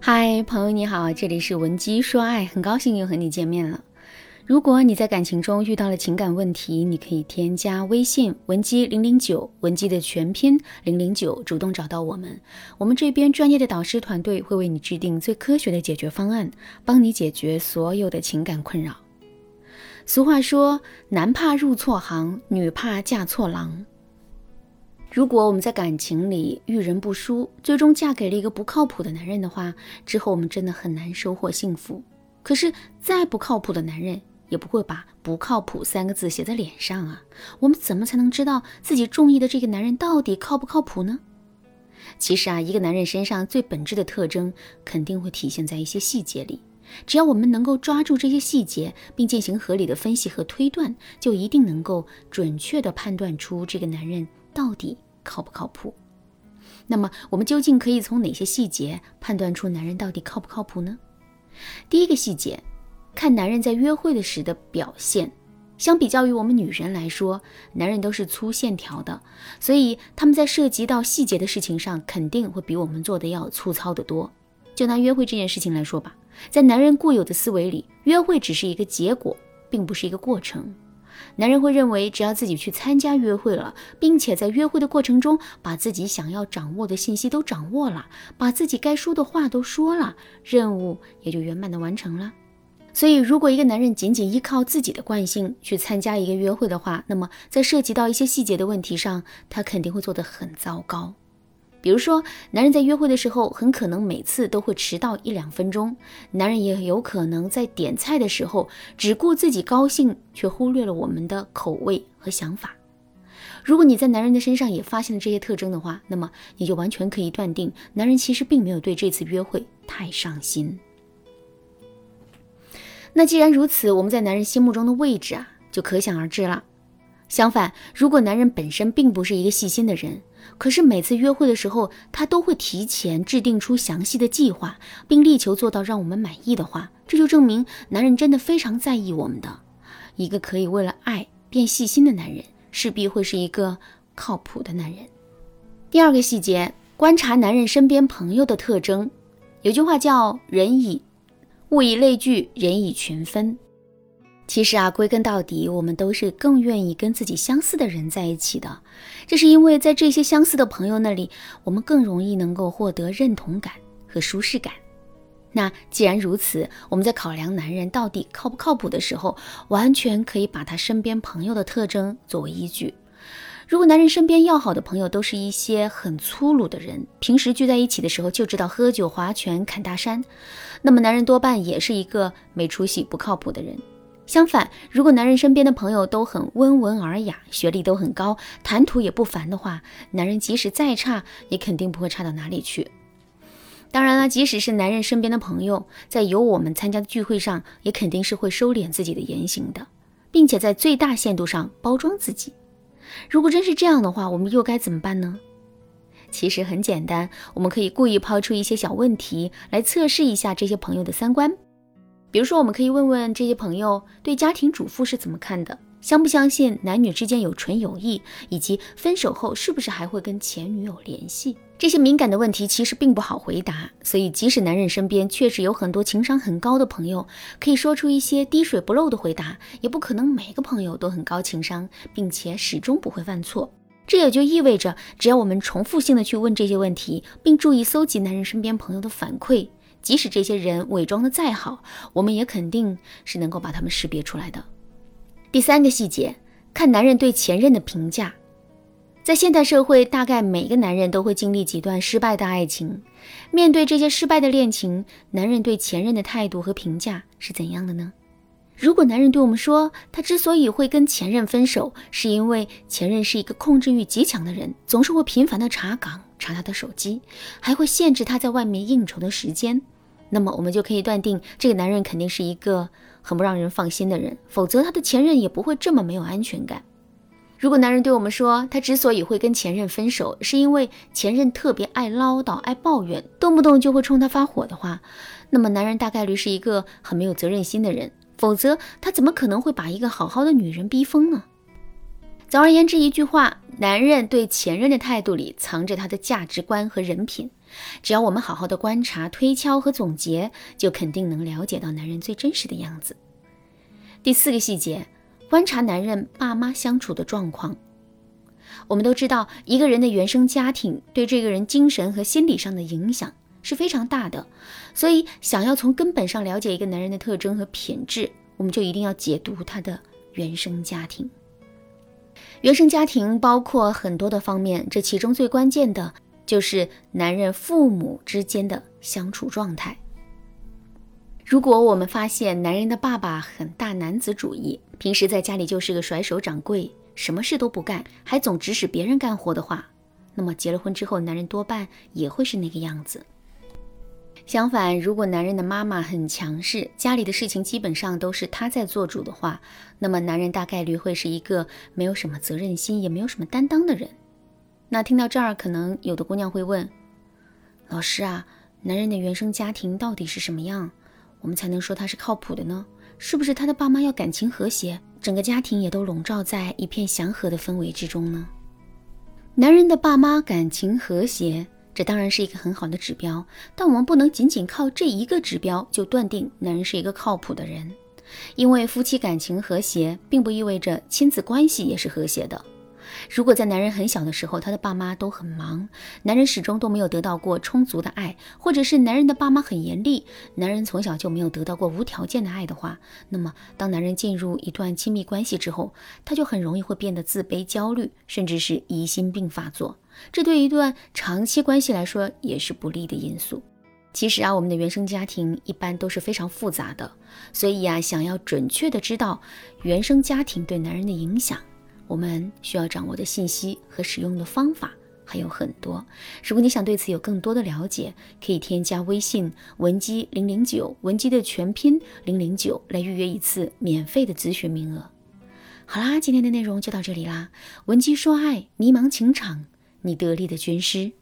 嗨，朋友你好，这里是文姬说爱，很高兴又和你见面了。如果你在感情中遇到了情感问题，你可以添加微信文姬零零九，文姬的全拼零零九，主动找到我们，我们这边专业的导师团队会为你制定最科学的解决方案，帮你解决所有的情感困扰。俗话说，男怕入错行，女怕嫁错郎。如果我们在感情里遇人不淑，最终嫁给了一个不靠谱的男人的话，之后我们真的很难收获幸福。可是再不靠谱的男人，也不会把“不靠谱”三个字写在脸上啊。我们怎么才能知道自己中意的这个男人到底靠不靠谱呢？其实啊，一个男人身上最本质的特征，肯定会体现在一些细节里。只要我们能够抓住这些细节，并进行合理的分析和推断，就一定能够准确的判断出这个男人到底靠不靠谱。那么，我们究竟可以从哪些细节判断出男人到底靠不靠谱呢？第一个细节，看男人在约会的时的表现。相比较于我们女人来说，男人都是粗线条的，所以他们在涉及到细节的事情上，肯定会比我们做的要粗糙得多。就拿约会这件事情来说吧。在男人固有的思维里，约会只是一个结果，并不是一个过程。男人会认为，只要自己去参加约会了，并且在约会的过程中把自己想要掌握的信息都掌握了，把自己该说的话都说了，任务也就圆满的完成了。所以，如果一个男人仅仅依靠自己的惯性去参加一个约会的话，那么在涉及到一些细节的问题上，他肯定会做得很糟糕。比如说，男人在约会的时候，很可能每次都会迟到一两分钟；男人也有可能在点菜的时候只顾自己高兴，却忽略了我们的口味和想法。如果你在男人的身上也发现了这些特征的话，那么你就完全可以断定，男人其实并没有对这次约会太上心。那既然如此，我们在男人心目中的位置啊，就可想而知了。相反，如果男人本身并不是一个细心的人，可是每次约会的时候，他都会提前制定出详细的计划，并力求做到让我们满意的话，这就证明男人真的非常在意我们的。一个可以为了爱变细心的男人，势必会是一个靠谱的男人。第二个细节，观察男人身边朋友的特征。有句话叫“人以物以类聚，人以群分”。其实啊，归根到底，我们都是更愿意跟自己相似的人在一起的。这是因为在这些相似的朋友那里，我们更容易能够获得认同感和舒适感。那既然如此，我们在考量男人到底靠不靠谱的时候，完全可以把他身边朋友的特征作为依据。如果男人身边要好的朋友都是一些很粗鲁的人，平时聚在一起的时候就知道喝酒、划拳、侃大山，那么男人多半也是一个没出息、不靠谱的人。相反，如果男人身边的朋友都很温文尔雅，学历都很高，谈吐也不凡的话，男人即使再差，也肯定不会差到哪里去。当然了，即使是男人身边的朋友，在有我们参加的聚会上，也肯定是会收敛自己的言行的，并且在最大限度上包装自己。如果真是这样的话，我们又该怎么办呢？其实很简单，我们可以故意抛出一些小问题来测试一下这些朋友的三观。比如说，我们可以问问这些朋友对家庭主妇是怎么看的，相不相信男女之间有纯友谊，以及分手后是不是还会跟前女友联系？这些敏感的问题其实并不好回答，所以即使男人身边确实有很多情商很高的朋友，可以说出一些滴水不漏的回答，也不可能每个朋友都很高情商，并且始终不会犯错。这也就意味着，只要我们重复性的去问这些问题，并注意搜集男人身边朋友的反馈。即使这些人伪装的再好，我们也肯定是能够把他们识别出来的。第三个细节，看男人对前任的评价。在现代社会，大概每个男人都会经历几段失败的爱情。面对这些失败的恋情，男人对前任的态度和评价是怎样的呢？如果男人对我们说，他之所以会跟前任分手，是因为前任是一个控制欲极强的人，总是会频繁的查岗。查他的手机，还会限制他在外面应酬的时间，那么我们就可以断定，这个男人肯定是一个很不让人放心的人，否则他的前任也不会这么没有安全感。如果男人对我们说，他之所以会跟前任分手，是因为前任特别爱唠叨、爱抱怨，动不动就会冲他发火的话，那么男人大概率是一个很没有责任心的人，否则他怎么可能会把一个好好的女人逼疯呢？总而言之，一句话，男人对前任的态度里藏着他的价值观和人品。只要我们好好的观察、推敲和总结，就肯定能了解到男人最真实的样子。第四个细节，观察男人爸妈相处的状况。我们都知道，一个人的原生家庭对这个人精神和心理上的影响是非常大的，所以想要从根本上了解一个男人的特征和品质，我们就一定要解读他的原生家庭。原生家庭包括很多的方面，这其中最关键的。就是男人父母之间的相处状态。如果我们发现男人的爸爸很大男子主义，平时在家里就是个甩手掌柜，什么事都不干，还总指使别人干活的话，那么结了婚之后，男人多半也会是那个样子。相反，如果男人的妈妈很强势，家里的事情基本上都是他在做主的话，那么男人大概率会是一个没有什么责任心，也没有什么担当的人。那听到这儿，可能有的姑娘会问：“老师啊，男人的原生家庭到底是什么样，我们才能说他是靠谱的呢？是不是他的爸妈要感情和谐，整个家庭也都笼罩在一片祥和的氛围之中呢？”男人的爸妈感情和谐，这当然是一个很好的指标，但我们不能仅仅靠这一个指标就断定男人是一个靠谱的人，因为夫妻感情和谐，并不意味着亲子关系也是和谐的。如果在男人很小的时候，他的爸妈都很忙，男人始终都没有得到过充足的爱，或者是男人的爸妈很严厉，男人从小就没有得到过无条件的爱的话，那么当男人进入一段亲密关系之后，他就很容易会变得自卑、焦虑，甚至是疑心病发作。这对一段长期关系来说也是不利的因素。其实啊，我们的原生家庭一般都是非常复杂的，所以啊，想要准确的知道原生家庭对男人的影响。我们需要掌握的信息和使用的方法还有很多。如果你想对此有更多的了解，可以添加微信文姬零零九，文姬的全拼零零九，来预约一次免费的咨询名额。好啦，今天的内容就到这里啦。文姬说爱，迷茫情场，你得力的军师。